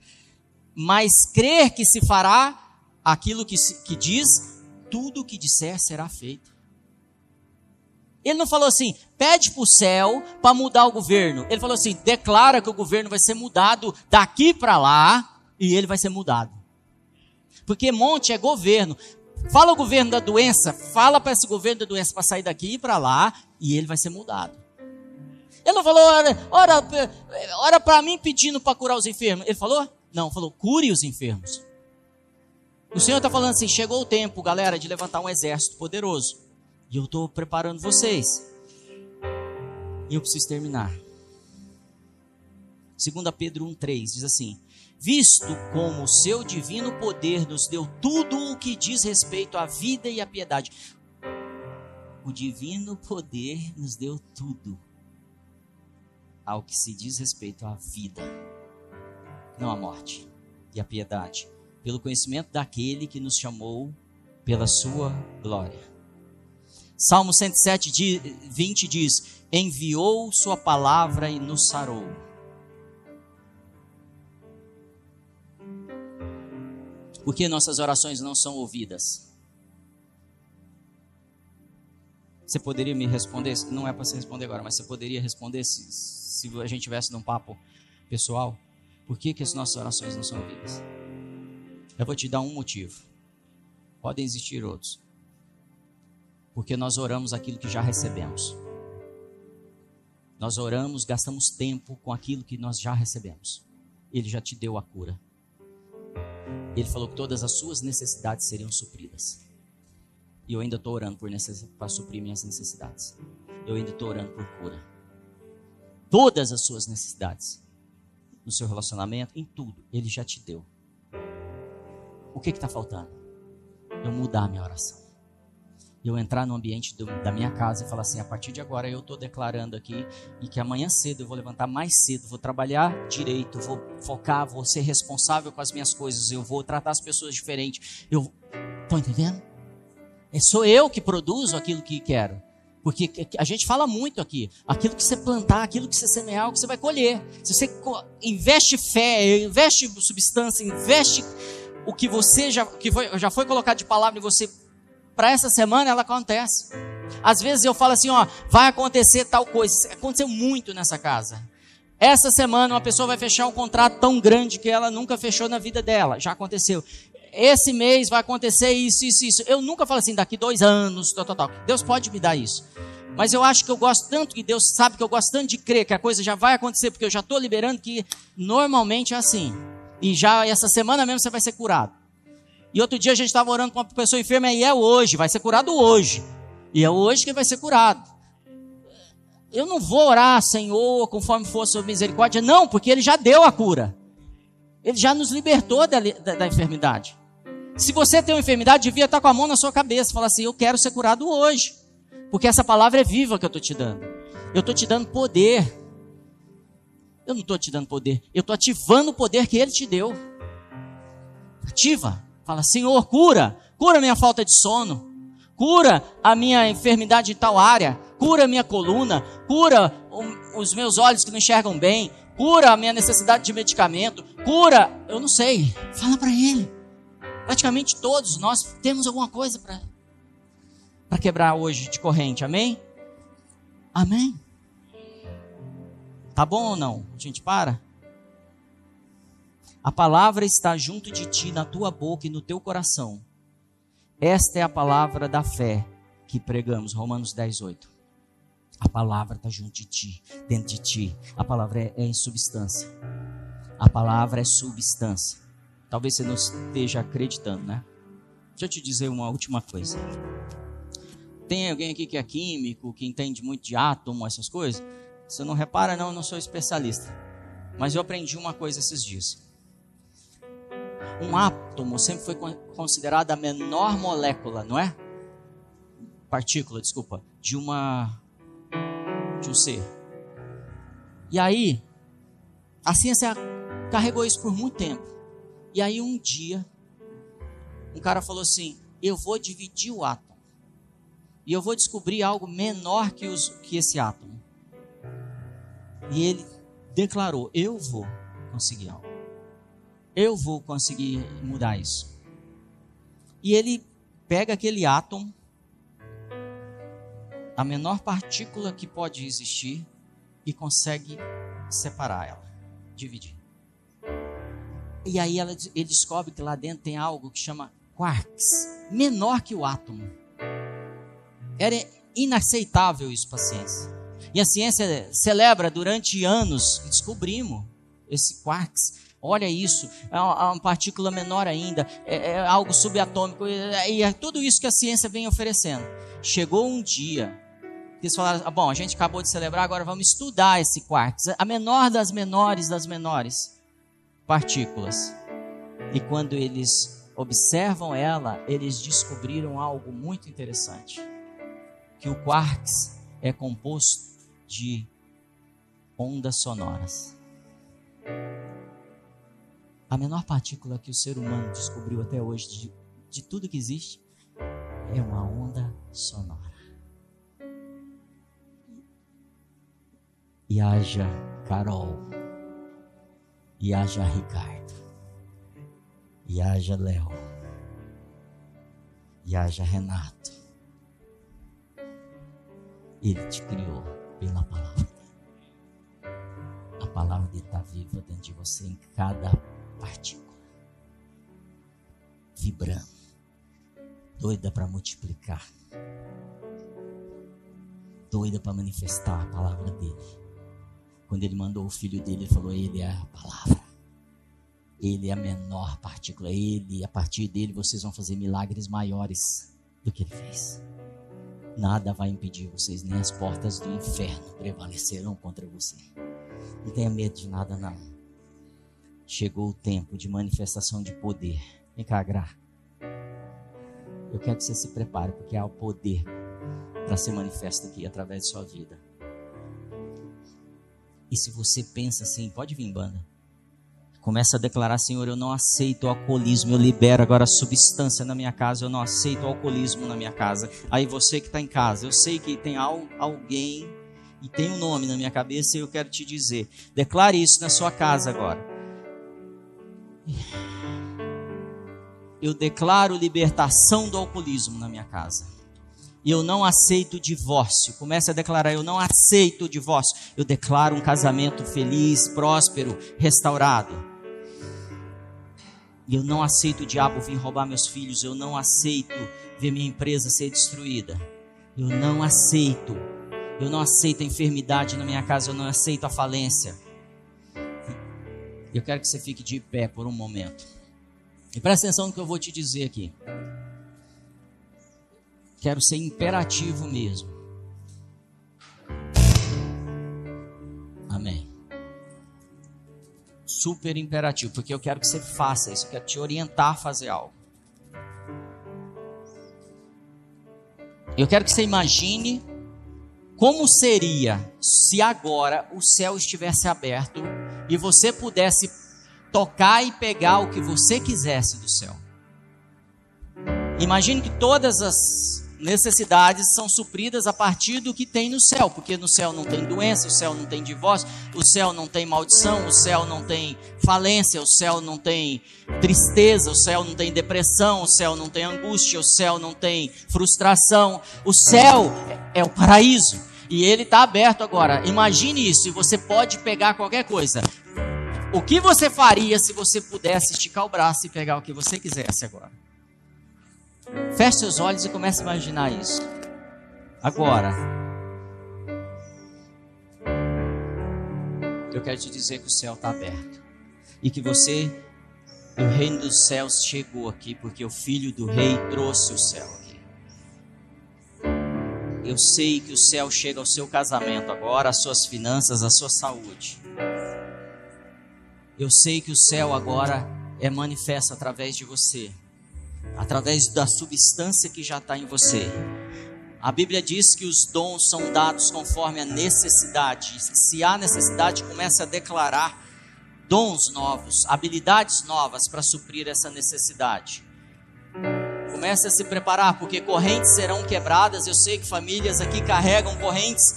Mas crer que se fará aquilo que, que diz, tudo o que disser será feito. Ele não falou assim, pede para o céu para mudar o governo. Ele falou assim, declara que o governo vai ser mudado daqui para lá e ele vai ser mudado. Porque monte é governo. Fala o governo da doença, fala para esse governo da doença para sair daqui e para lá, e ele vai ser mudado. Ele não falou, ora, ora, ora para mim pedindo para curar os enfermos. Ele falou? Não, falou, cure os enfermos. O Senhor está falando assim: chegou o tempo, galera, de levantar um exército poderoso. E eu estou preparando vocês. E eu preciso terminar. 2 Pedro 1,3 diz assim: visto como o seu divino poder nos deu tudo o que diz respeito à vida e à piedade. O divino poder nos deu tudo ao que se diz respeito à vida, não à morte, e à piedade, pelo conhecimento daquele que nos chamou pela sua glória. Salmo 107, 20 diz: Enviou Sua palavra e nos sarou Por que nossas orações não são ouvidas? Você poderia me responder? Não é para você responder agora, mas você poderia responder se, se a gente tivesse num papo pessoal? Por que, que as nossas orações não são ouvidas? Eu vou te dar um motivo. Podem existir outros. Porque nós oramos aquilo que já recebemos. Nós oramos, gastamos tempo com aquilo que nós já recebemos. Ele já te deu a cura. Ele falou que todas as suas necessidades seriam supridas. E eu ainda estou orando para suprir minhas necessidades. Eu ainda estou orando por cura. Todas as suas necessidades. no seu relacionamento, em tudo, Ele já te deu. O que está faltando? Eu mudar a minha oração. Eu entrar no ambiente do, da minha casa e falar assim: a partir de agora eu estou declarando aqui e que amanhã cedo eu vou levantar mais cedo, vou trabalhar direito, vou focar, vou ser responsável com as minhas coisas, eu vou tratar as pessoas diferente. Eu, estão entendendo? É sou eu que produzo aquilo que quero. Porque a gente fala muito aqui, aquilo que você plantar, aquilo que você semear, o que você vai colher. Se você investe fé, investe substância, investe o que você já, que foi, já foi colocado de palavra em você para essa semana, ela acontece. Às vezes eu falo assim, ó, vai acontecer tal coisa. Aconteceu muito nessa casa. Essa semana uma pessoa vai fechar um contrato tão grande que ela nunca fechou na vida dela. Já aconteceu esse mês vai acontecer isso, isso, isso. Eu nunca falo assim, daqui dois anos, tal, tal, tal. Deus pode me dar isso. Mas eu acho que eu gosto tanto, que Deus sabe que eu gosto tanto de crer que a coisa já vai acontecer, porque eu já estou liberando que normalmente é assim. E já essa semana mesmo você vai ser curado. E outro dia a gente estava orando com uma pessoa enferma e é hoje, vai ser curado hoje. E é hoje que vai ser curado. Eu não vou orar, Senhor, conforme for sua misericórdia, não, porque Ele já deu a cura. Ele já nos libertou da, da, da enfermidade. Se você tem uma enfermidade, devia estar com a mão na sua cabeça, falar assim: Eu quero ser curado hoje, porque essa palavra é viva que eu estou te dando. Eu estou te dando poder. Eu não estou te dando poder, eu estou ativando o poder que Ele te deu. Ativa. Fala, Senhor, cura, cura minha falta de sono, cura a minha enfermidade em tal área, cura a minha coluna, cura os meus olhos que não enxergam bem, cura a minha necessidade de medicamento, cura, eu não sei, fala para Ele. Praticamente todos nós temos alguma coisa para quebrar hoje de corrente, amém? Amém? Tá bom ou não? A gente para? A palavra está junto de ti, na tua boca e no teu coração. Esta é a palavra da fé que pregamos, Romanos 10, 8. A palavra está junto de ti, dentro de ti. A palavra é, é em substância. A palavra é substância. Talvez você não esteja acreditando, né? Deixa eu te dizer uma última coisa. Tem alguém aqui que é químico, que entende muito de átomo, essas coisas? Você não repara, não, eu não sou especialista. Mas eu aprendi uma coisa esses dias. Um átomo sempre foi considerado a menor molécula, não é? Partícula, desculpa, de uma de um ser. E aí, a ciência carregou isso por muito tempo. E aí um dia, um cara falou assim: eu vou dividir o átomo. E eu vou descobrir algo menor que, os, que esse átomo. E ele declarou: eu vou conseguir algo. Eu vou conseguir mudar isso. E ele pega aquele átomo, a menor partícula que pode existir, e consegue separar ela, dividir. E aí ela, ele descobre que lá dentro tem algo que chama quarks, menor que o átomo. Era inaceitável isso para a ciência. E a ciência celebra durante anos que descobrimos esse quarks. Olha isso, é uma, é partícula menor ainda, é, é algo subatômico, e é tudo isso que a ciência vem oferecendo. Chegou um dia que eles falaram: ah, bom, a gente acabou de celebrar, agora vamos estudar esse quarks, a menor das menores das menores partículas. E quando eles observam ela, eles descobriram algo muito interessante: que o quarks é composto de ondas sonoras. A menor partícula que o ser humano descobriu até hoje de, de tudo que existe é uma onda sonora. E haja Carol e haja Ricardo, e haja Léo, e haja Renato. Ele te criou pela palavra. A palavra dele está viva dentro de você, em cada partícula, vibrando, doida para multiplicar, doida para manifestar a palavra dele quando ele mandou o filho dele, ele falou: Ele é a palavra. Ele é a menor partícula. Ele, a partir dele, vocês vão fazer milagres maiores do que ele fez. Nada vai impedir vocês, nem as portas do inferno prevalecerão contra você. Não tenha medo de nada, não. chegou o tempo de manifestação de poder. Vem cá, Gra. Eu quero que você se prepare, porque há o poder para ser manifesto aqui através de sua vida. E se você pensa assim, pode vir, banda. Começa a declarar, Senhor, eu não aceito o alcoolismo, eu libero agora a substância na minha casa, eu não aceito o alcoolismo na minha casa. Aí você que está em casa, eu sei que tem alguém e tem um nome na minha cabeça e eu quero te dizer, declare isso na sua casa agora. Eu declaro libertação do alcoolismo na minha casa. Eu não aceito divórcio. Comece a declarar: eu não aceito divórcio. Eu declaro um casamento feliz, próspero, restaurado. E eu não aceito o diabo vir roubar meus filhos. Eu não aceito ver minha empresa ser destruída. Eu não aceito. Eu não aceito a enfermidade na minha casa. Eu não aceito a falência. Eu quero que você fique de pé por um momento. E presta atenção no que eu vou te dizer aqui. Quero ser imperativo mesmo. Amém super imperativo, porque eu quero que você faça isso, eu quero te orientar a fazer algo. Eu quero que você imagine como seria se agora o céu estivesse aberto e você pudesse tocar e pegar o que você quisesse do céu. Imagine que todas as necessidades são supridas a partir do que tem no céu, porque no céu não tem doença, o céu não tem divórcio, o céu não tem maldição, o céu não tem falência, o céu não tem tristeza, o céu não tem depressão, o céu não tem angústia, o céu não tem frustração. O céu é o paraíso e ele está aberto agora. Imagine isso, e você pode pegar qualquer coisa. O que você faria se você pudesse esticar o braço e pegar o que você quisesse agora? Feche seus olhos e comece a imaginar isso. Agora, eu quero te dizer que o céu está aberto e que você, o reino dos céus chegou aqui porque o filho do rei trouxe o céu aqui. Eu sei que o céu chega ao seu casamento agora, às suas finanças, à sua saúde. Eu sei que o céu agora é manifesto através de você através da substância que já está em você. A Bíblia diz que os dons são dados conforme a necessidade. Se há necessidade, comece a declarar dons novos, habilidades novas para suprir essa necessidade. Comece a se preparar, porque correntes serão quebradas. Eu sei que famílias aqui carregam correntes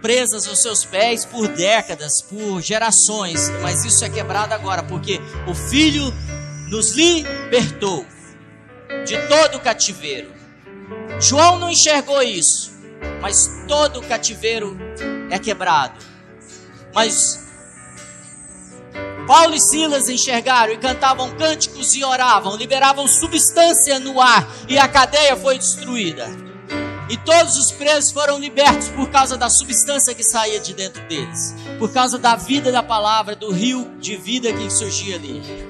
presas aos seus pés por décadas, por gerações, mas isso é quebrado agora, porque o Filho nos libertou de todo o cativeiro. João não enxergou isso, mas todo o cativeiro é quebrado. Mas Paulo e Silas enxergaram e cantavam cânticos e oravam, liberavam substância no ar e a cadeia foi destruída. E todos os presos foram libertos por causa da substância que saía de dentro deles, por causa da vida da palavra, do rio de vida que surgia ali.